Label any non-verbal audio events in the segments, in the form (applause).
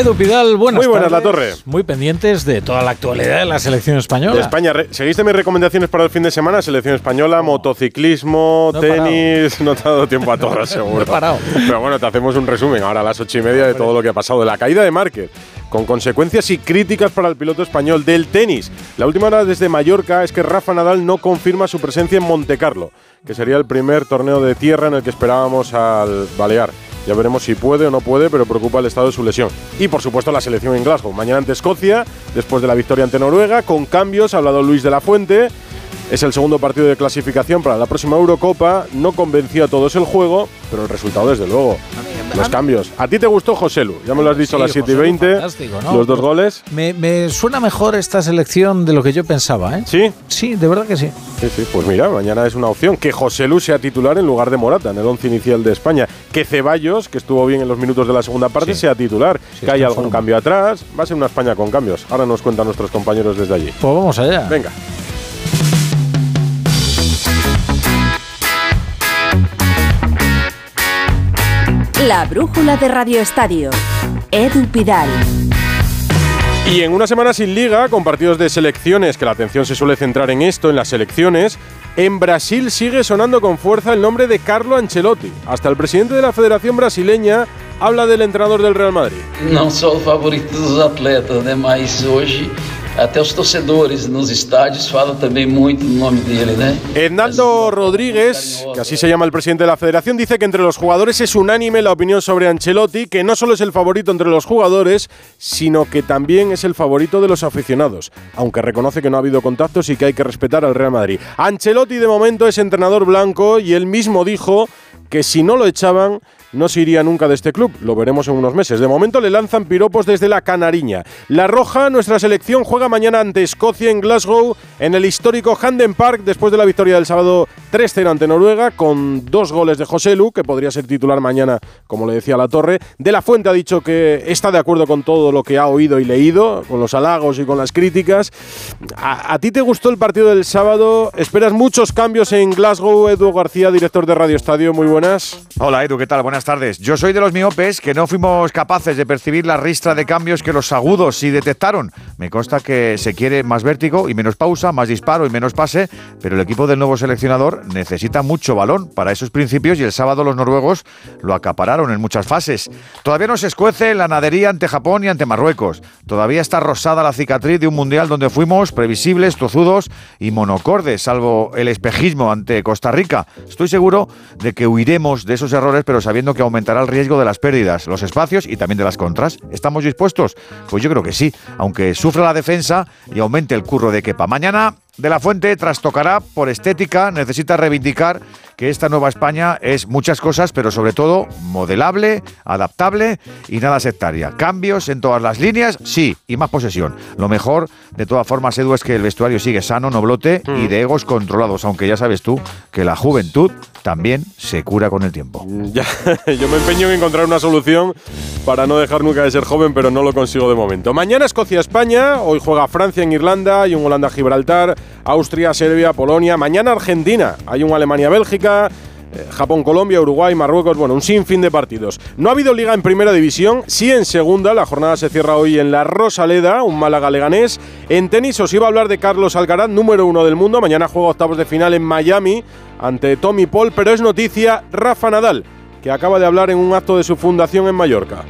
Edu Pidal, buenas Muy buenas, tardes. La Torre. Muy pendientes de toda la actualidad de la selección española. De España, ¿seguiste mis recomendaciones para el fin de semana? Selección española, motociclismo, No tenis. No te ha dado tiempo a todas, (laughs) seguro. No he parado. Pero bueno, te hacemos un resumen ahora a las ocho y media de todo lo que ha pasado. De la caída de Márquez, con consecuencias y críticas para el piloto español del tenis. La última hora desde Mallorca es que Rafa Nadal no confirma su presencia en Montecarlo, que sería el primer torneo de tierra en el que esperábamos al Balear. Ya veremos si puede o no puede, pero preocupa el estado de su lesión. Y por supuesto la selección en Glasgow. Mañana ante Escocia, después de la victoria ante Noruega, con cambios, ha hablado Luis de la Fuente. Es el segundo partido de clasificación para la próxima Eurocopa. No convencía a todos el juego, pero el resultado, desde luego. Los cambios. ¿A ti te gustó José Lu? Ya me lo has dicho a las Sí, 7 y Joselu, 20. fantástico, ¿no? Los dos goles. Me, me suena mejor esta selección de lo que yo pensaba, ¿eh? Sí, Sí, de verdad que sí. sí, sí. Pues mira, mañana es una opción. Que José Lu sea titular en lugar de Morata en el once inicial de España. Que Ceballos, que estuvo bien en los minutos de la segunda parte, Sí. sea titular. Sí, que haya algún forma. cambio atrás. Va a ser una España con cambios. Ahora nos cuentan nuestros compañeros desde allí. Pues vamos allá. Venga. La brújula de Radio Estadio. Edu Pidal. Y en una semana sin liga, con partidos de selecciones, que la atención se suele centrar en esto, en las selecciones, en Brasil sigue sonando con fuerza el nombre de Carlo Ancelotti. Hasta el presidente de la Federación Brasileña habla del entrenador del Real Madrid. não só o favorito dos atletas, né? Mas hoje até os torcedores nos estádios falam também muito do nome dele, né? Hernando Rodríguez, que así se llama el presidente de la federación, dice que entre los jugadores es unánime la opinión sobre Ancelotti, que no solo es el favorito entre los jugadores, sino que también es el favorito de los aficionados, aunque reconoce que no ha habido contactos y que hay que respetar al Real Madrid. Ancelotti de momento es entrenador blanco y él mismo dijo que si no lo echaban no se iría nunca de este club. Lo veremos en unos meses. De momento le lanzan piropos desde la Canariña. La Roja, nuestra selección, juega mañana ante Escocia en Glasgow, en el histórico Handen Park, después de la victoria del sábado 3-0 ante Noruega, con dos goles de José Lu, que podría ser titular mañana, como le decía la Torre. De la Fuente ha dicho que está de acuerdo con todo lo que ha oído y leído, con los halagos y con las críticas. ¿A, a ti te gustó el partido del sábado? ¿Esperas muchos cambios en Glasgow? Edu García, director de Radio Estadio, muy buenas. Hola Edu, ¿qué tal? Buenas tardes. Yo soy de los miopes que no fuimos capaces de percibir la ristra de cambios que los agudos sí detectaron. Me consta que se quiere más vértigo y menos pausa, más disparo y menos pase, pero el equipo del nuevo seleccionador necesita mucho balón para esos principios y el sábado los noruegos lo acapararon en muchas fases. Todavía no se escuece la nadería ante Japón y ante Marruecos. Todavía está rosada la cicatriz de un mundial donde fuimos previsibles, tozudos y monocordes, salvo el espejismo ante Costa Rica. Estoy seguro de que huiremos de esos errores, pero sabiendo que aumentará el riesgo de las pérdidas, los espacios y también de las contras. ¿Estamos dispuestos? Pues yo creo que sí, aunque sufra la defensa y aumente el curro de Kepa. Mañana de la Fuente trastocará por estética, necesita reivindicar que esta nueva España es muchas cosas, pero sobre todo modelable, adaptable y nada sectaria. Cambios en todas las líneas, sí, y más posesión. Lo mejor, de todas formas, Edu, es que el vestuario sigue sano, noblote y de egos controlados, aunque ya sabes tú que la juventud también se cura con el tiempo. Ya, (laughs) yo me empeño en encontrar una solución para no dejar nunca de ser joven, pero no lo consigo de momento. Mañana Escocia-España, hoy juega Francia en Irlanda, hay un Holanda-Gibraltar, Austria, Serbia, Polonia. Mañana Argentina, hay un Alemania-Bélgica. eh, Japón, Colombia, Uruguay, Marruecos, bueno, un sinfín de partidos. No ha habido liga en primera división, sí en segunda. La jornada se cierra hoy en la Rosaleda, un Málaga leganés. En tenis os iba a hablar de Carlos Alcaraz, número uno del mundo. Mañana juega octavos de final en Miami ante Tommy Paul, pero es noticia Rafa Nadal, que acaba de hablar en un acto de su fundación en Mallorca.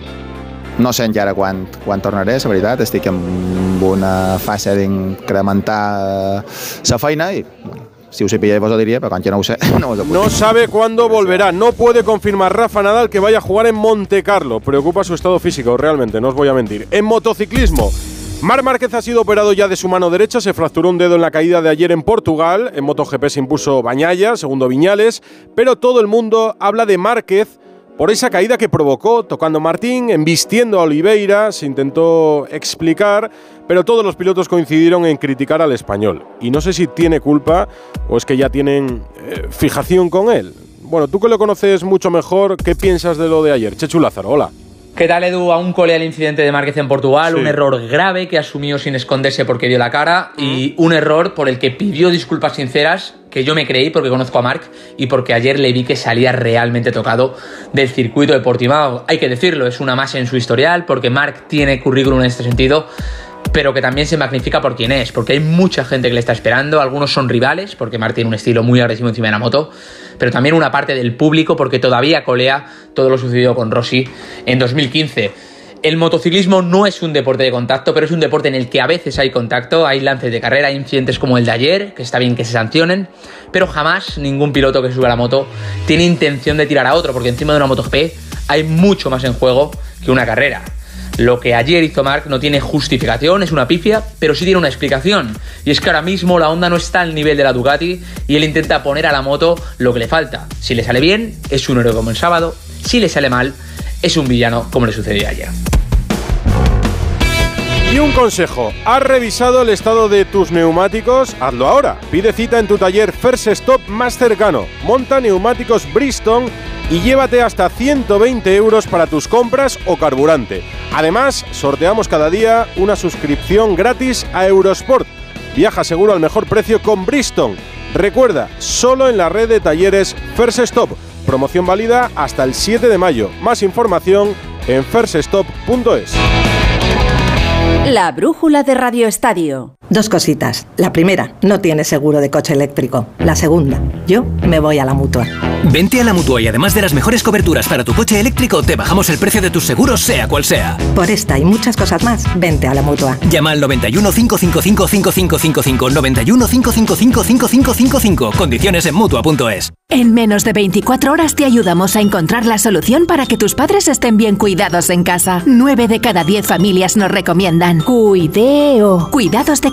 No sé encara quan, quan tornaré, la veritat. Estic en una fase d'incrementar la feina i bueno, si sapigués vos però quan jo no (laughs) no puc No sabe cuándo volverá. No puede confirmar Rafa Nadal que vaya a jugar en Monte Carlo. Preocupa su estado físico, realmente, no os voy a mentir. En motociclismo. Mar Márquez ha sido operado ya de su mano derecha, se fracturó un dedo en la caída de ayer en Portugal. En MotoGP se impuso Bañaya, segundo Viñales, pero todo el mundo habla de Márquez por esa caída que provocó tocando Martín, embistiendo a Oliveira, se intentó explicar, pero todos los pilotos coincidieron en criticar al español. Y no sé si tiene culpa o es que ya tienen eh, fijación con él. Bueno, tú que lo conoces mucho mejor, ¿qué piensas de lo de ayer? Chechu Lázaro, hola. ¿Qué tal, Edu? Aún colea el incidente de Márquez en Portugal, Sí. un error grave que asumió sin esconderse porque dio la cara y un error por el que pidió disculpas sinceras que yo me creí porque conozco a Marc y porque ayer le vi que salía realmente tocado del circuito de Portimao. Hay que decirlo, es una más en su historial porque Marc tiene currículum en este sentido pero que también se magnifica por quién es, porque hay mucha gente que le está esperando, algunos son rivales, porque Marc tiene un estilo muy agresivo encima de la moto, pero también una parte del público, porque todavía colea todo lo sucedido con Rossi en 2015. El motociclismo no es un deporte de contacto, pero es un deporte en el que a veces hay contacto, hay lances de carrera, hay incidentes como el de ayer, que está bien que se sancionen, pero jamás ningún piloto que sube a la moto tiene intención de tirar a otro, porque encima de una MotoGP hay mucho más en juego que una carrera. Lo que ayer hizo Mark no tiene justificación, es una pifia, pero sí tiene una explicación. Y es que ahora mismo la Honda no está al nivel de la Ducati y él intenta poner a la moto lo que le falta. Si le sale bien, es un héroe como el sábado. Si le sale mal, es un villano como le sucedió ayer. Y un consejo, ¿has revisado el estado de tus neumáticos? Hazlo ahora. Pide cita en tu taller First Stop más cercano. Monta neumáticos Bristol y llévate hasta 120 euros para tus compras o carburante. Además, sorteamos cada día una suscripción gratis a Eurosport. Viaja seguro al mejor precio con Bristol. Recuerda, solo en la red de talleres First Stop. Promoción válida hasta el 7 de mayo. Más información en firststop.es. La brújula de Radio Estadio. Dos cositas. La primera, no tienes seguro de coche eléctrico. La segunda, yo me voy a la mutua. Vente a la mutua y además de las mejores coberturas para tu coche eléctrico, te bajamos el precio de tus seguros, sea cual sea. Por esta y muchas cosas más, vente a la mutua. Llama al 91 555 5555 91 555 5555. Condiciones en mutua.es. En menos de 24 horas te ayudamos a encontrar la solución para que tus padres estén bien cuidados en casa. 9 de cada 10 familias nos recomiendan. Cuideo. Cuidados de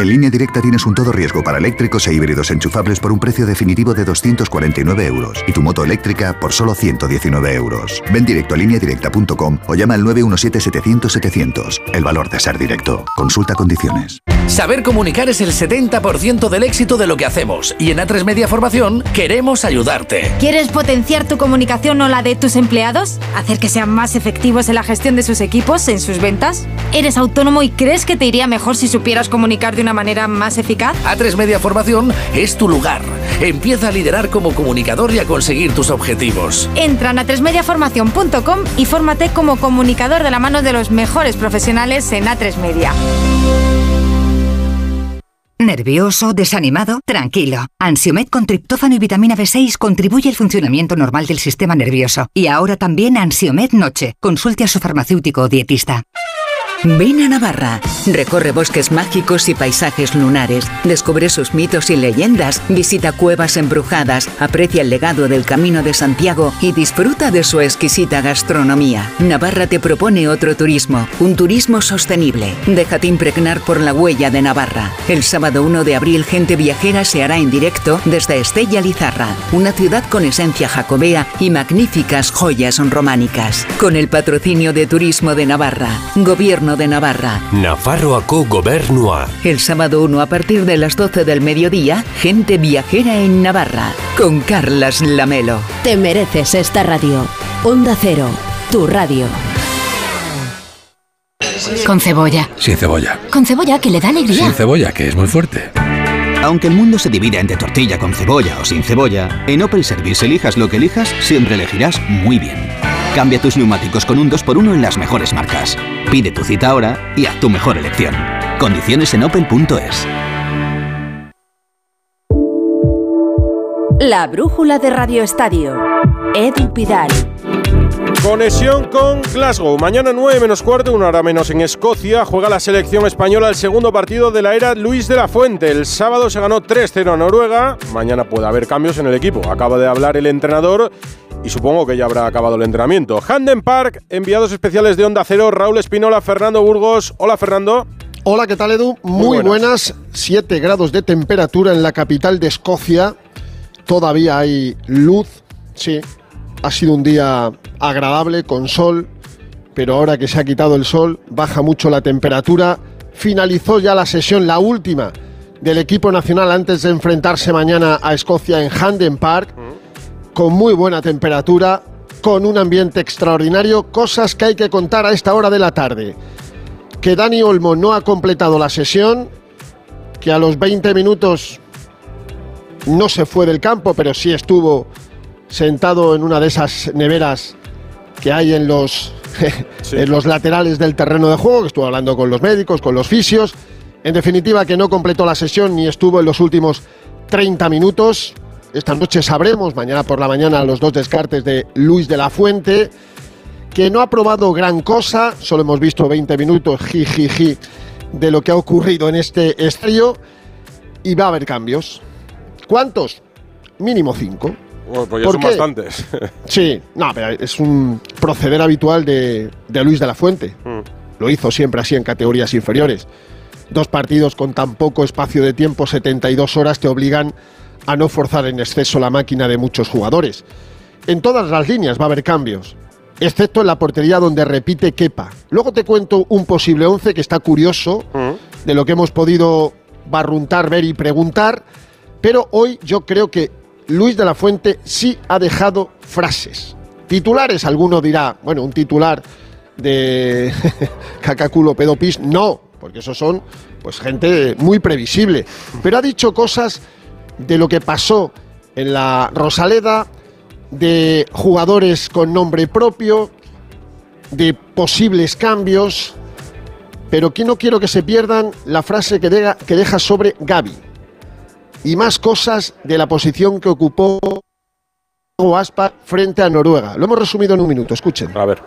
En línea directa tienes un todo riesgo para eléctricos e híbridos enchufables por un precio definitivo de 249 euros y tu moto eléctrica por solo 119 euros. Ven directo a lineadirecta.com o llama al 917-700-700. El valor de ser directo. Consulta condiciones. Saber comunicar es el 70% del éxito de lo que hacemos y en A3 Media Formación queremos ayudarte. ¿Quieres potenciar tu comunicación o la de tus empleados? ¿Hacer que sean más efectivos en la gestión de sus equipos, en sus ventas? ¿Eres autónomo y crees que te iría mejor si supieras comunicar de una manera más eficaz? A3 Media Formación es tu lugar. Empieza a liderar como comunicador y a conseguir tus objetivos. Entra en atresmediaformación.com y fórmate como comunicador de la mano de los mejores profesionales en A3 Media. ¿Nervioso? ¿Desanimado? Tranquilo. Ansiomed con triptófano y vitamina B6 contribuye al funcionamiento normal del sistema nervioso. Y ahora también Ansiomed Noche. Consulte a su farmacéutico o dietista. Ven a Navarra, recorre bosques mágicos y paisajes lunares, descubre sus mitos y leyendas, visita cuevas embrujadas, aprecia el legado del Camino de Santiago y disfruta de su exquisita gastronomía. Navarra te propone otro turismo, un turismo sostenible. Déjate impregnar por la huella de Navarra. El sábado 1 de abril Gente Viajera se hará en directo desde Estella Lizarra, una ciudad con esencia jacobea y magníficas joyas románicas. Con el patrocinio de Turismo de Navarra, Gobierno de Navarra. Nafarroako Gobernua. El sábado 1 a partir de las 12 del mediodía, gente viajera en Navarra, con Carlas Lamelo. Te mereces esta radio. Onda Cero, tu radio. Con cebolla. Sin cebolla. Con cebolla que le da alegría. Sin cebolla, que es muy fuerte. Aunque el mundo se divida entre tortilla con cebolla o sin cebolla, en Opel Service elijas lo que elijas, siempre elegirás muy bien. Cambia tus neumáticos con un 2x1 en las mejores marcas. Pide tu cita ahora y haz tu mejor elección. Condiciones en opel.es. La brújula de Radio Estadio. Edu Pidal. Conexión con Glasgow. Mañana 9 menos cuarto, una hora menos en Escocia, juega la selección española el segundo partido de la era Luis de la Fuente. El sábado se ganó 3-0 a Noruega. Mañana puede haber cambios en el equipo. Acaba de hablar el entrenador y supongo que ya habrá acabado el entrenamiento. Handen Park, enviados especiales de Onda Cero, Raúl Espinola, Fernando Burgos. Hola, Fernando. Hola, ¿qué tal, Edu? Muy, Muy buenas. 7 grados de temperatura en la capital de Escocia. Todavía hay luz. Sí, ha sido un día agradable con sol, pero ahora que se ha quitado el sol, baja mucho la temperatura. Finalizó ya la sesión, la última del equipo nacional antes de enfrentarse mañana a Escocia en Handen Park, con muy buena temperatura, con un ambiente extraordinario, cosas que hay que contar a esta hora de la tarde. Que Dani Olmo no ha completado la sesión, que a los 20 minutos no se fue del campo, pero sí estuvo sentado en una de esas neveras que hay en los, (laughs) en los laterales del terreno de juego, que estuvo hablando con los médicos, con los fisios. En definitiva, que no completó la sesión ni estuvo en los últimos 30 minutos. Esta noche sabremos, mañana por la mañana, los dos descartes de Luis de la Fuente, que no ha probado gran cosa, solo hemos visto 20 minutos, jijiji, de lo que ha ocurrido en este estadio, y va a haber cambios. ¿Cuántos? Mínimo cinco. Bueno, pues ya ¿Por son qué? bastantes. (laughs) Sí, no, pero es un proceder habitual de, de Luis de la Fuente. Lo hizo siempre así en categorías inferiores. Dos partidos con tan poco espacio de tiempo, 72 horas, te obligan a no forzar en exceso la máquina de muchos jugadores. En todas las líneas va a haber cambios, excepto en la portería donde repite Kepa. Luego te cuento un posible 11 que está curioso, de lo que hemos podido barruntar, ver y preguntar, pero hoy yo creo que Luis de la Fuente sí ha dejado frases. Titulares, alguno dirá, bueno, un titular de (laughs) cacaculo pedopis, no, porque esos son pues gente muy previsible. Pero ha dicho cosas de lo que pasó en la Rosaleda, de jugadores con nombre propio, de posibles cambios, pero que no quiero que se pierdan la frase que, deja- que deja sobre Gaby. Y más cosas de la posición que ocupó Aspa frente a Noruega. Lo hemos resumido en un minuto, escuchen. A ver.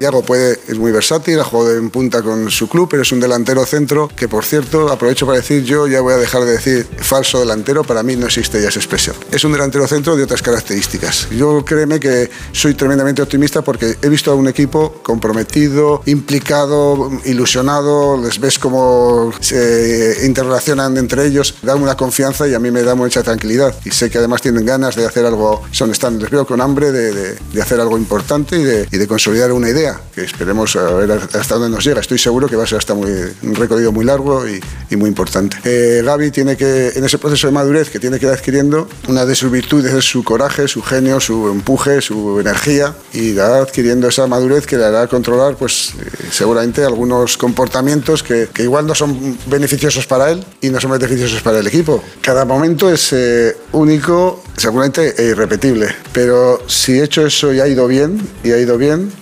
Iago puede, es muy versátil, ha jugado en punta con su club, pero es un delantero centro que, por cierto, aprovecho para decir, yo ya voy a dejar de decir falso delantero, para mí no existe ya esa expresión. Es un delantero centro de otras características. Yo créeme que soy tremendamente optimista porque he visto a un equipo comprometido, implicado, ilusionado, les ves cómo se interrelacionan entre ellos, dan una confianza y a mí me da mucha tranquilidad. Y sé que además tienen ganas de hacer algo, son, están, les veo con hambre de, hacer algo importante y de consolidar una idea que esperemos a ver hasta dónde nos llega. Estoy seguro que va a ser hasta muy, un recorrido muy largo y, y muy importante. Eh, Gaby tiene que, en ese proceso de madurez que tiene que ir adquiriendo, una de sus virtudes es su coraje, su genio, su empuje, su energía y irá adquiriendo esa madurez que le hará controlar pues eh, seguramente algunos comportamientos que, que igual no son beneficiosos para él y no son beneficiosos para el equipo. Cada momento es eh, único, seguramente e irrepetible, pero si he hecho eso y ha ido bien, y ha ido bien,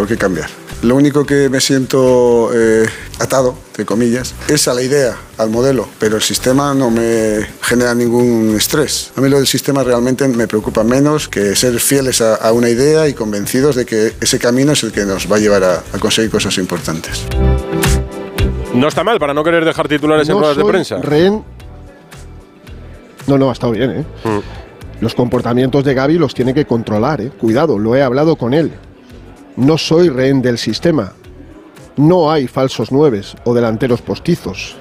¿por qué cambiar? Lo único que me siento eh, atado, entre comillas, es a la idea, al modelo, pero el sistema no me genera ningún estrés. A mí lo del sistema realmente me preocupa menos que ser fieles a, a una idea y convencidos de que ese camino es el que nos va a llevar a, a conseguir cosas importantes. No está mal para no querer dejar titulares en No ruedas de prensa. rehén- No, no, ha estado bien, ¿eh? Los comportamientos de Gaby los tiene que controlar, ¿eh? Cuidado, lo he hablado con él. No soy rehén del sistema. No hay falsos nueves o delanteros postizos.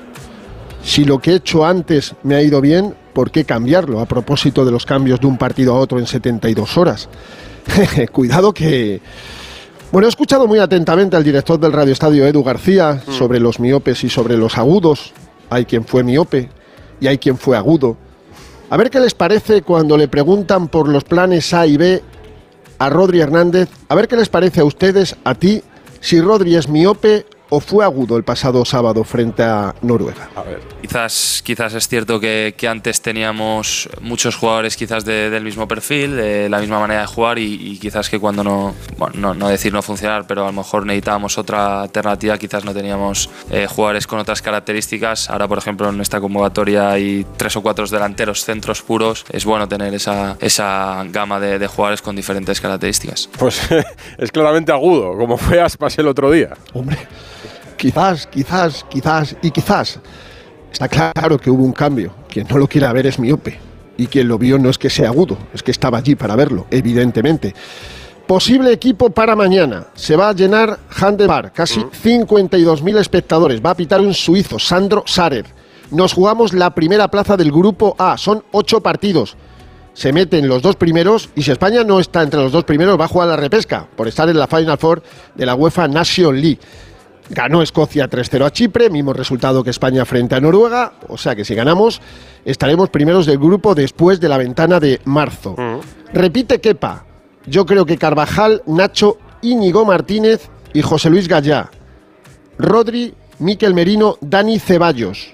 Si lo que he hecho antes me ha ido bien, ¿por qué cambiarlo a propósito de los cambios de un partido a otro en 72 horas? (laughs) Cuidado que... Bueno, he escuchado muy atentamente al director del Radio Estadio, Edu García, sobre los miopes y sobre los agudos. Hay quien fue miope y hay quien fue agudo. A ver qué les parece cuando le preguntan por los planes A y B a Rodri Hernández. A ver qué les parece a ustedes, a ti, si Rodri es miope o fue agudo el pasado sábado frente a Noruega. A ver. Quizás, quizás es cierto que, que antes teníamos muchos jugadores quizás de- del mismo perfil, de la misma manera de jugar y, y quizás que cuando no, bueno, no, no decir no funcionar, pero a lo mejor necesitábamos otra alternativa, quizás no teníamos eh, jugadores con otras características. Ahora, por ejemplo, en esta convocatoria hay tres o cuatro delanteros, centros puros. Es bueno tener esa, esa gama de, de jugadores con diferentes características. Pues (laughs) es claramente agudo, como fue Aspas el otro día. Hombre, quizás, quizás, quizás y quizás. Está claro que hubo un cambio. Quien no lo quiera ver es miope. Y quien lo vio no es que sea agudo, es que estaba allí para verlo, evidentemente. Posible equipo para mañana. Se va a llenar Handebar, casi 52.000 espectadores. Va a pitar un suizo, Sandro Sarer. Nos jugamos la primera plaza del grupo A. Son ocho partidos. Se meten los dos primeros y si España no está entre los dos primeros va a jugar la repesca por estar en la Final Four de la UEFA Nation League. Ganó Escocia 3-0 a Chipre, mismo resultado que España frente a Noruega, o sea que si ganamos estaremos primeros del grupo después de la ventana de marzo. Repite Kepa, yo creo que Carvajal, Nacho, Íñigo Martínez y José Luis Gallá. Rodri, Miquel Merino, Dani Ceballos.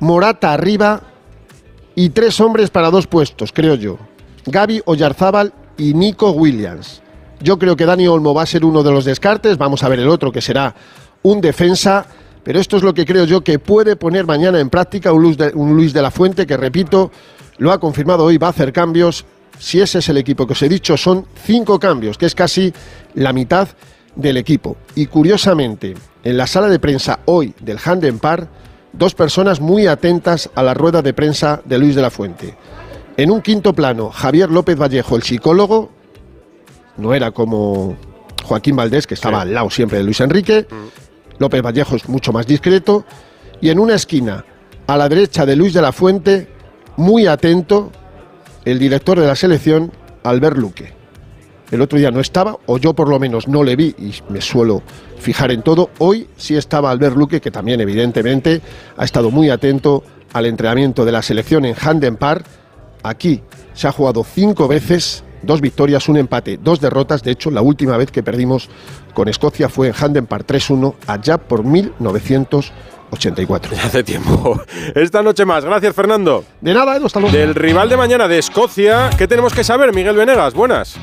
Morata arriba y tres hombres para dos puestos, creo yo. Gaby Oyarzábal y Nico Williams. Yo creo que Dani Olmo va a ser uno de los descartes, vamos a ver el otro que será un defensa, pero esto es lo que creo yo que puede poner mañana en práctica un Luis de, un Luis de la Fuente que, repito, lo ha confirmado hoy, va a hacer cambios. Si ese es el equipo que os he dicho, son cinco cambios, que es casi la mitad del equipo. Y curiosamente, en la sala de prensa hoy del Handen Par, dos personas muy atentas a la rueda de prensa de Luis de la Fuente. En un quinto plano, Javier López Vallejo, el psicólogo, no era como Joaquín Valdés, que estaba al lado siempre de Luis Enrique. López Vallejo es mucho más discreto. Y en una esquina, a la derecha de Luis de la Fuente, muy atento, el director de la selección, Albert Luque. El otro día no estaba, o yo por lo menos no le vi, y me suelo fijar en todo. Hoy sí estaba Albert Luque, que también evidentemente ha estado muy atento al entrenamiento de la selección en Handen Park. Aquí se ha jugado cinco veces, dos victorias, un empate, dos derrotas. De hecho, la última vez que perdimos con Escocia fue en Handen Park 3-1, allá por 1984. (laughs) Hace tiempo. Esta noche más. Gracias, Fernando. De nada, Edu, hasta luego. Del rival de mañana de Escocia, ¿qué tenemos que saber, Miguel Venegas? Buenas.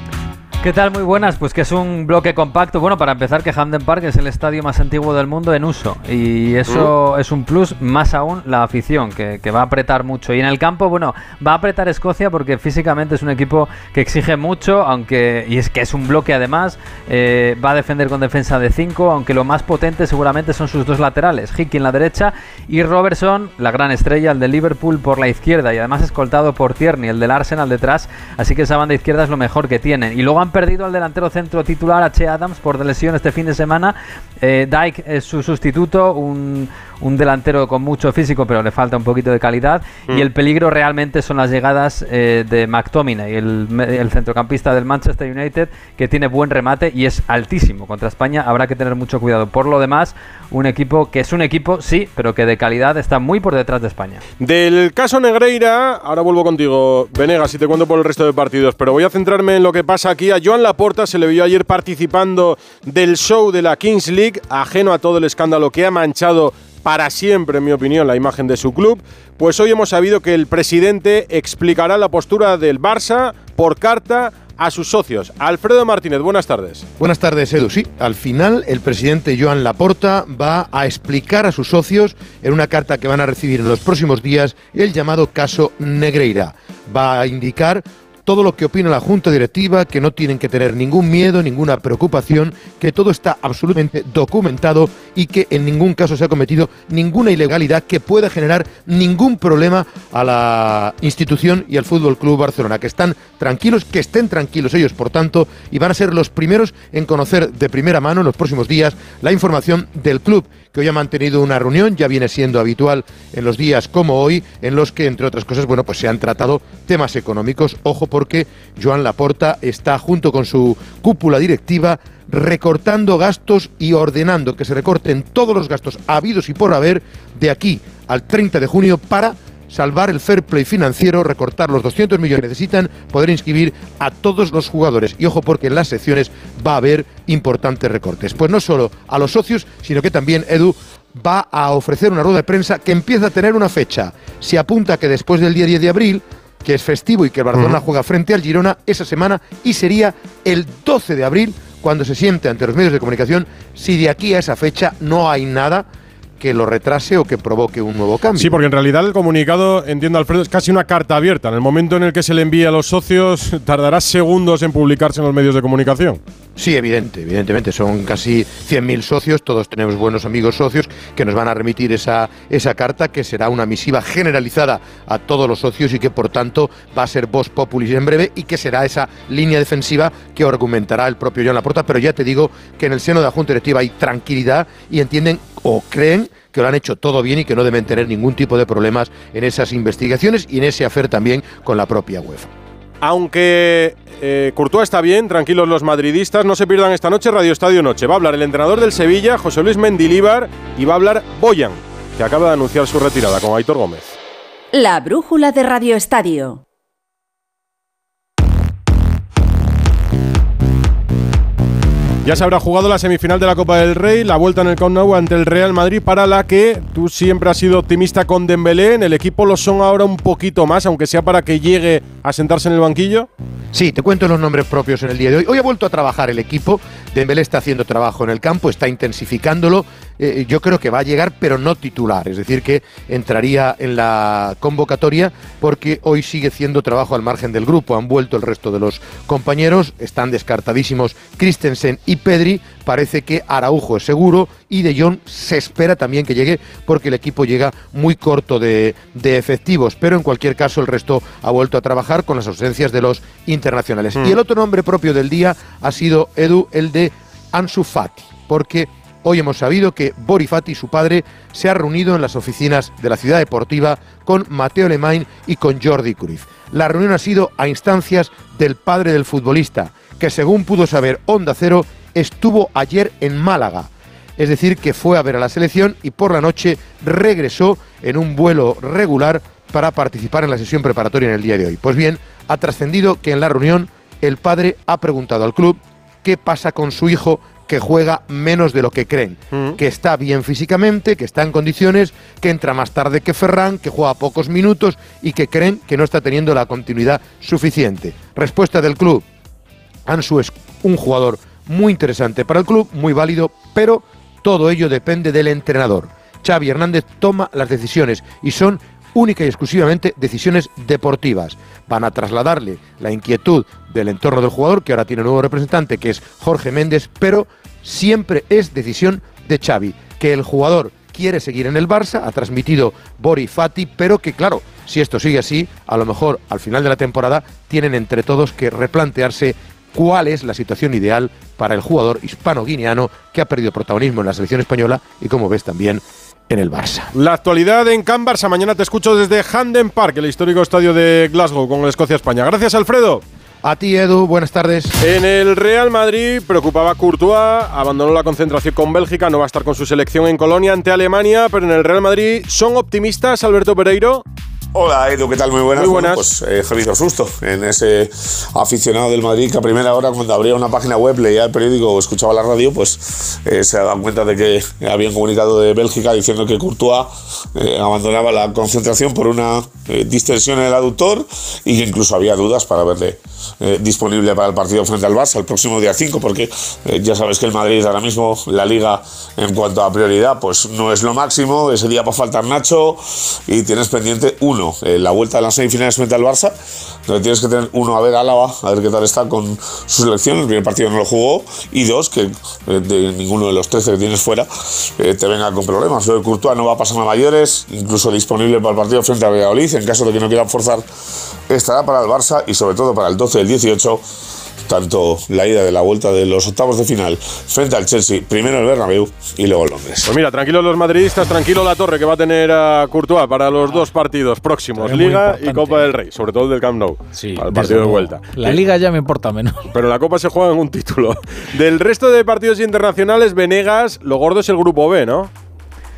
¿Qué tal? Muy buenas. Pues que es un bloque compacto. Bueno, para empezar, que Hamden Park es el estadio más antiguo del mundo en uso. Y eso es un plus, más aún la afición, que, que va a apretar mucho. Y en el campo, bueno, va a apretar Escocia porque físicamente es un equipo que exige mucho, aunque. Y es que es un bloque además. eh, va a defender con defensa de 5, aunque lo más potente seguramente son sus dos laterales. Hickey en la derecha y Robertson, la gran estrella, el de Liverpool, por la izquierda. Y además escoltado por Tierney, el del Arsenal detrás. Así que esa banda izquierda es lo mejor que tienen. Y luego han perdido al delantero centro titular H. Adams por lesión este fin de semana. Eh, Dyke es su sustituto, un, un delantero con mucho físico, pero le falta un poquito de calidad. Mm. Y el peligro realmente son las llegadas eh, de McTominay, el, el centrocampista del Manchester United, que tiene buen remate y es altísimo. Contra España habrá que tener mucho cuidado. Por lo demás, un equipo que es un equipo, sí, pero que de calidad está muy por detrás de España. Del caso Negreira, ahora vuelvo contigo, Venegas, y te cuento por el resto de partidos, pero voy a centrarme en lo que pasa aquí. Joan Laporta se le vio ayer participando del show de la Kings League, ajeno a todo el escándalo que ha manchado para siempre, en mi opinión, la imagen de su club. Pues hoy hemos sabido que el presidente explicará la postura del Barça por carta a sus socios. Alfredo Martínez, buenas tardes. Buenas tardes, Edu. Sí, al final el presidente Joan Laporta va a explicar a sus socios en una carta que van a recibir en los próximos días el llamado caso Negreira. Va a indicar todo lo que opina la Junta Directiva, que no tienen que tener ningún miedo, ninguna preocupación, que todo está absolutamente documentado y que en ningún caso se ha cometido ninguna ilegalidad que pueda generar ningún problema a la institución y al Fútbol Club Barcelona. Que están tranquilos, que estén tranquilos ellos, por tanto, y van a ser los primeros en conocer de primera mano en los próximos días la información del club que hoy ha mantenido una reunión, ya viene siendo habitual en los días como hoy, en los que, entre otras cosas, bueno, pues se han tratado temas económicos. Ojo porque Joan Laporta está junto con su cúpula directiva recortando gastos y ordenando que se recorten todos los gastos habidos y por haber de aquí al 30 de junio para salvar el fair play financiero, recortar los 200 millones que necesitan, poder inscribir a todos los jugadores. Y ojo porque en las secciones va a haber importantes recortes. Pues no solo a los socios, sino que también Edu va a ofrecer una rueda de prensa que empieza a tener una fecha. Se apunta que después del día 10 de abril, que es festivo y que el Barcelona juega frente al Girona esa semana, y sería el 12 de abril cuando se siente ante los medios de comunicación si de aquí a esa fecha no hay nada que lo retrase o que provoque un nuevo cambio. Sí, porque en realidad el comunicado, entiendo Alfredo, es casi una carta abierta. En el momento en el que se le envía a los socios, tardará segundos en publicarse en los medios de comunicación. Sí, evidente, evidentemente. Son casi 100.000 socios, todos tenemos buenos amigos socios que nos van a remitir esa, esa carta que será una misiva generalizada a todos los socios y que por tanto va a ser voz populis en breve y que será esa línea defensiva que argumentará el propio Joan Laporta. Pero ya te digo que en el seno de la Junta Directiva hay tranquilidad y entienden o creen que lo han hecho todo bien y que no deben tener ningún tipo de problemas en esas investigaciones y en ese hacer también con la propia UEFA. Aunque eh, está bien, tranquilos los madridistas, no se pierdan esta noche Radio Estadio Noche. Va a hablar el entrenador del Sevilla, José Luis Mendilíbar, y va a hablar Boyan, que acaba de anunciar su retirada con Aitor Gómez. La brújula de Radio Estadio. Ya se habrá jugado la semifinal de la Copa del Rey, la vuelta en el Camp Nou ante el Real Madrid para la que tú siempre has sido optimista con Dembélé. En el equipo lo son ahora un poquito más, aunque sea para que llegue a sentarse en el banquillo. Sí, te cuento los nombres propios en el día de hoy. Hoy ha vuelto a trabajar el equipo. Dembélé está haciendo trabajo en el campo, está intensificándolo. Eh, yo creo que va a llegar, pero no titular. Es decir, que entraría en la convocatoria porque hoy sigue haciendo trabajo al margen del grupo. Han vuelto el resto de los compañeros. Están descartadísimos Christensen y Pedri. Parece que Araujo es seguro y De Jong se espera también que llegue porque el equipo llega muy corto de, de efectivos. Pero en cualquier caso, el resto ha vuelto a trabajar con las ausencias de los internacionales. Mm. Y el otro nombre propio del día ha sido Edu, el de Ansu Fati, porque hoy hemos sabido que Bori Fati, su padre, se ha reunido en las oficinas de la ciudad deportiva con Mateo Lemain y con Jordi Cruyff. La reunión ha sido a instancias del padre del futbolista, que según pudo saber Onda Cero, estuvo ayer en Málaga. Es decir, que fue a ver a la selección y por la noche regresó en un vuelo regular para participar en la sesión preparatoria en el día de hoy. Pues bien, ha trascendido que en la reunión el padre ha preguntado al club qué pasa con su hijo que juega menos de lo que creen, que está bien físicamente, que está en condiciones, que entra más tarde que Ferran, que juega pocos minutos y que creen que no está teniendo la continuidad suficiente. Respuesta del club, Ansu es un jugador muy interesante para el club, muy válido, pero todo ello depende del entrenador. Xavi Hernández toma las decisiones y son única y exclusivamente decisiones deportivas. Van a trasladarle la inquietud del entorno del jugador, que ahora tiene un nuevo representante, que es Jorge Méndez, pero siempre es decisión de Xavi, que el jugador quiere seguir en el Barça, ha transmitido Bori Fati, pero que claro, si esto sigue así, a lo mejor al final de la temporada tienen entre todos que replantearse cuál es la situación ideal para el jugador hispano-guineano que ha perdido protagonismo en la selección española y como ves también en el Barça. La actualidad en Can Barça. Mañana te escucho desde Handen Park, el histórico estadio de Glasgow con el Escocia-España. Gracias, Alfredo. A ti, Edu, buenas tardes. En el Real Madrid preocupaba a Courtois, abandonó la concentración con Bélgica, no va a estar con su selección en Colonia ante Alemania, pero en el Real Madrid son optimistas, Alberto Pereiro. Hola Edu, ¿qué tal? Muy buenas. Muy buenas. Bueno, pues eh, Javier susto en ese aficionado del Madrid que a primera hora cuando abría una página web, leía el periódico o escuchaba la radio, pues eh, se daban cuenta de que habían comunicado de Bélgica diciendo que Courtois eh, abandonaba la concentración por una eh, distensión en el aductor y que incluso había dudas para verle eh, disponible para el partido frente al Barça el próximo día 5 porque ya sabes que el Madrid ahora mismo la liga en cuanto a prioridad pues no es lo máximo ese día va a faltar Nacho y tienes pendiente uno eh, la vuelta de las semifinales frente al Barça. Donde tienes que tener uno a ver Álava a ver qué tal está con su selección el primer partido no lo jugó. Y dos que eh, de ninguno de los 13 que tienes fuera eh, te venga con problemas. De Courtois no va a pasar a mayores incluso disponible para el partido frente a Valladolid. En caso de que no quieran forzar estará para el Barça y sobre todo para el 12 del 18 tanto la ida de la vuelta de los octavos de final frente al Chelsea, primero el Bernabéu y luego el Londres. Pues mira, tranquilos los madridistas, tranquilo la torre que va a tener a Courtois para los dos partidos próximos, Liga y. Copa del Rey, sobre todo el del Camp Nou, Sí, partido de vuelta. La Eh, liga ya me importa menos. (laughs) Pero la Copa se juega en un título. Del resto de partidos internacionales, Venegas, lo gordo es el grupo B, ¿no?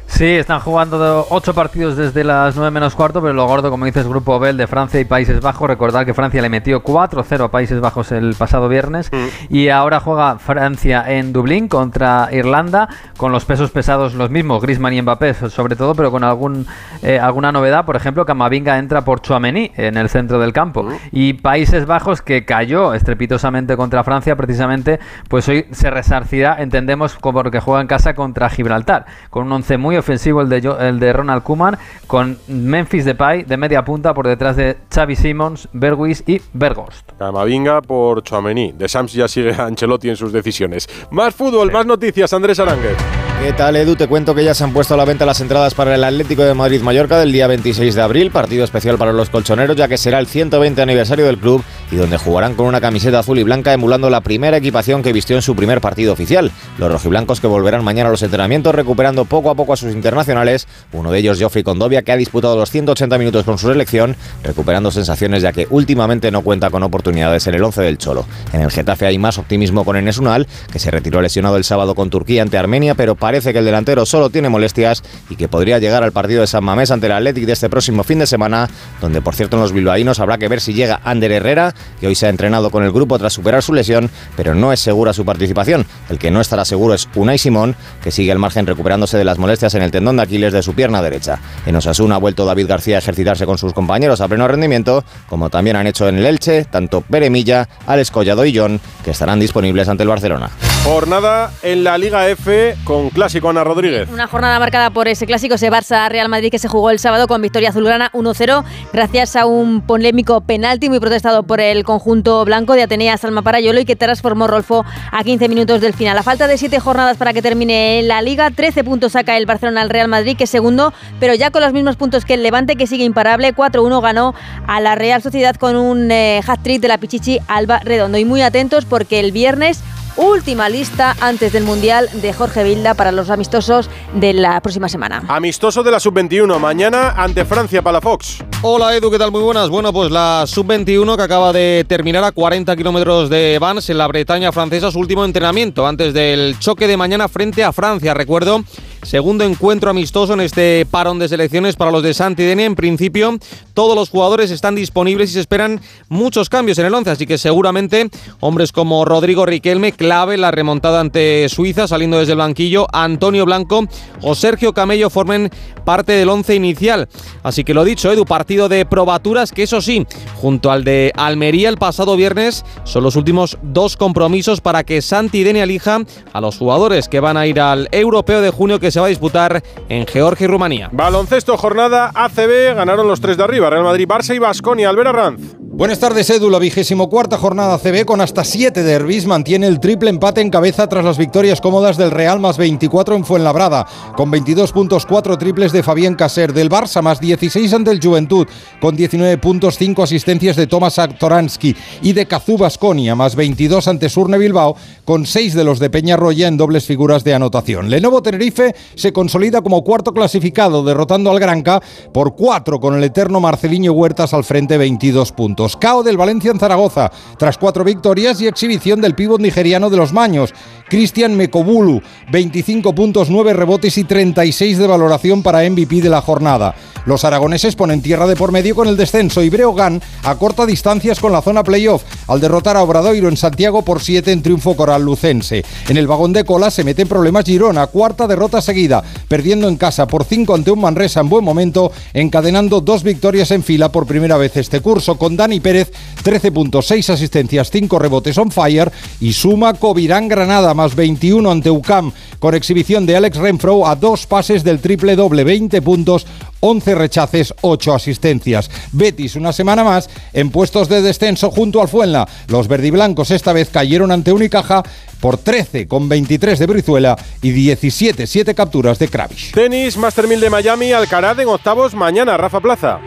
Sí, están jugando ocho partidos desde las 9 menos cuarto, pero lo gordo, como dices, Grupo B, el de Francia y Países Bajos. Recordar que Francia le metió 4-0 a Países Bajos el pasado viernes. Y ahora juega Francia en Dublín contra Irlanda, con los pesos pesados los mismos, Griezmann y Mbappé, so- sobre todo, pero con algún eh, alguna novedad. Por ejemplo, Camavinga entra por Chouameni en el centro del campo. Y Países Bajos, que cayó estrepitosamente contra Francia, precisamente, pues hoy se resarcirá, entendemos, como porque juega en casa contra Gibraltar, con un once muy ofensivo el de, Jo- el de Ronald Koeman, con Memphis Depay de media punta por detrás de Xavi Simons, Berguis y Bergost. Camavinga por Chouameni. De Sams ya sigue a Ancelotti en sus decisiones. Más fútbol, más noticias, Andrés Aranguer. ¿Qué tal, Edu? Te cuento que ya se han puesto a la venta las entradas para el Atlético de Madrid-Mallorca del día 26 de abril, partido especial para los colchoneros, ya que será el 120 aniversario del club y donde jugarán con una camiseta azul y blanca emulando la primera equipación que vistió en su primer partido oficial. Los rojiblancos que volverán mañana a los entrenamientos recuperando poco a poco a sus internacionales, uno de ellos Geoffrey Condovia que ha disputado los 180 minutos con su selección, recuperando sensaciones ya que últimamente no cuenta con oportunidades en el 11 del Cholo. En el Getafe hay más optimismo con Enes Unal, que se retiró lesionado el sábado con Turquía ante Armenia, pero parece que el delantero solo tiene molestias y que podría llegar al partido de San Mamés ante el Athletic de este próximo fin de semana, donde por cierto en los bilbaínos habrá que ver si llega Ander Herrera, que hoy se ha entrenado con el grupo tras superar su lesión, pero no es segura su participación. El que no estará seguro es Unai Simón, que sigue al margen recuperándose de las molestias en el tendón de Aquiles de su pierna derecha. En Osasuna ha vuelto David García a ejercitarse con sus compañeros a pleno rendimiento, como también han hecho en el Elche, tanto Pere Milla, Alex Collado y John, que estarán disponibles ante el Barcelona. Jornada en la Liga F con clásico Ana Rodríguez. Una jornada marcada por ese clásico, ese Barça-Real Madrid que se jugó el sábado con victoria azulgrana 1-0 gracias a un polémico penalti muy protestado por el conjunto blanco de Atenea Salma Parayolo y que transformó Rolfo a 15 minutos del final. A falta de 7 jornadas para que termine la Liga, 13 puntos saca el Barcelona al Real Madrid que es segundo, pero ya con los mismos puntos que el Levante que sigue imparable, 4-1 ganó a la Real Sociedad con un eh, hat-trick de la Pichichi Alba Redondo. Y muy atentos porque el viernes última lista antes del Mundial de Jorge Vilda para los amistosos de la próxima semana. Amistoso de la sub-21, mañana ante Francia para la Fox. Hola Edu, ¿qué tal? Muy buenas. Bueno, pues la sub-21 que acaba de terminar a 40 kilómetros de Vans en la Bretaña francesa, su último entrenamiento antes del choque de mañana frente a Francia. Recuerdo, segundo encuentro amistoso en este parón de selecciones para los de Santidenia. En principio, todos los jugadores están disponibles y se esperan muchos cambios en el 11, así que seguramente hombres como Rodrigo Riquelme, clave la remontada ante Suiza, saliendo desde el banquillo, Antonio Blanco o Sergio Camello formen parte del 11 inicial. Así que lo dicho, Edu, partido de probaturas que eso sí, junto al de Almería el pasado viernes, son los últimos dos compromisos para que Santi Denia elija a los jugadores que van a ir al Europeo de junio que se va a disputar en Georgia y Rumanía. Baloncesto, jornada ACB, ganaron los tres de arriba, Real Madrid, Barça y Basconia, Albert Arranz. Buenas tardes, Edu. La vigésimo cuarta jornada CB con hasta 7 derbis mantiene el triple empate en cabeza tras las victorias cómodas del Real más 24 en Fuenlabrada, con 22 puntos, 4 triples de Fabián Caser, del Barça más 16 ante el Juventud, con 19 puntos, 5 asistencias de Tomás Aktoransky y de Cazú Basconia, más 22 ante Surne Bilbao, con 6 de los de Peñarroya en dobles figuras de anotación. Lenovo Tenerife se consolida como cuarto clasificado, derrotando al Granca por 4 con el eterno Marceliño Huertas al frente 22 puntos. Del Valencia en Zaragoza, tras cuatro victorias y exhibición del pívot nigeriano de los Maños. Cristian Mekobulu, 25 puntos, 9 rebotes y 36 de valoración para MVP de la jornada. Los aragoneses ponen tierra de por medio con el descenso y Breogán acorta distancias con la zona playoff al derrotar a Obradoiro en Santiago por 7 en triunfo coral lucense. En el vagón de cola se mete problemas Girona, cuarta derrota seguida, perdiendo en casa por 5 ante un Manresa en buen momento, encadenando dos victorias en fila por primera vez este curso, con Dani Pérez 13 puntos, 6 asistencias, 5 rebotes on fire y suma Covirán Granada más 21 ante UCAM con exhibición de Alex Renfro a dos pases del triple doble, 20 puntos, 11 rechaces, 8 asistencias. Betis una semana más en puestos de descenso junto al Fuenla. Los verdiblancos esta vez cayeron ante Unicaja por 13 con 23 de Brizuela y 17, 7 capturas de Kravish. Tenis, Master 1000 de Miami, Alcaraz en octavos mañana, Rafa Plaza.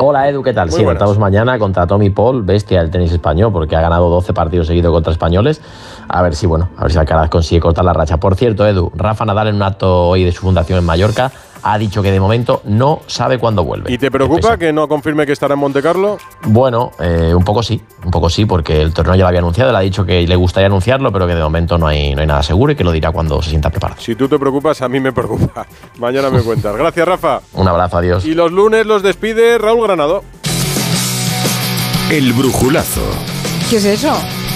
Hola Edu, ¿qué tal? Muy sí, buenas. estamos mañana contra Tommy Paul, bestia del tenis español, porque ha ganado 12 partidos seguidos contra españoles. A ver si, bueno, a ver si Alcaraz consigue cortar la racha. Por cierto, Edu, Rafa Nadal en un acto hoy de su fundación en Mallorca ha dicho que de momento no sabe cuándo vuelve. ¿Y te preocupa que no confirme que estará en Monte Carlo? Bueno, eh, un poco sí, un poco sí, porque el torneo ya lo había anunciado, le ha dicho que le gustaría anunciarlo, pero que de momento no hay, no hay nada seguro y que lo dirá cuando se sienta preparado. Si tú te preocupas, a mí me preocupa. (laughs) Mañana me cuentas. Gracias, Rafa. Un abrazo, adiós. Y los lunes los despide Raúl Granado. El brujulazo ¿Qué es eso?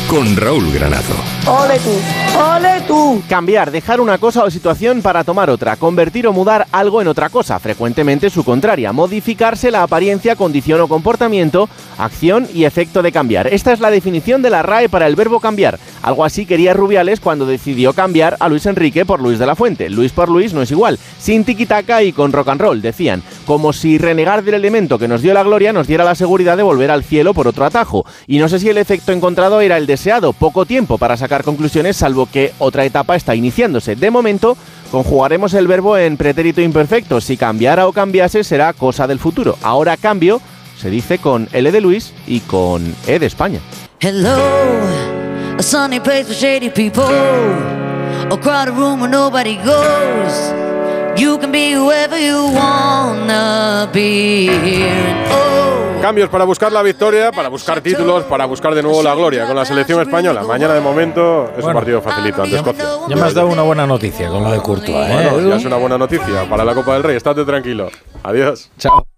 Con Raúl Granado. ¡Ole tú! ¡Ole tú! Cambiar, dejar una cosa o situación para tomar otra, convertir o mudar algo en otra cosa, frecuentemente su contraria, modificarse la apariencia, condición o comportamiento, acción y efecto de cambiar. Esta es la definición de la RAE para el verbo cambiar. Algo así quería Rubiales cuando decidió cambiar a Luis Enrique por Luis de la Fuente. Luis por Luis no es igual, sin tiquitaca y con rock and roll, decían, como si renegar del elemento que nos dio la gloria nos diera la seguridad de volver al cielo por otro atajo. Y no sé si el efecto encontrado era el deseado, poco tiempo para sacar conclusiones, salvo que otra etapa está iniciándose. De momento, conjugaremos el verbo en pretérito imperfecto. Si cambiara o cambiase será cosa del futuro. Ahora cambio se dice con L de Luis y con E de España. Hello, a sunny place shady people. A crowded room where nobody goes. You can be whoever you be. Oh, Cambios para buscar la victoria, para buscar títulos, para buscar de nuevo la gloria con la selección española. Mañana de momento es un partido facilito ante Escocia. Ya me has dado una buena noticia con lo de Courtois, ¿eh? Bueno, ya es una buena noticia para la Copa del Rey. Estate tranquilo. Adiós. Chao.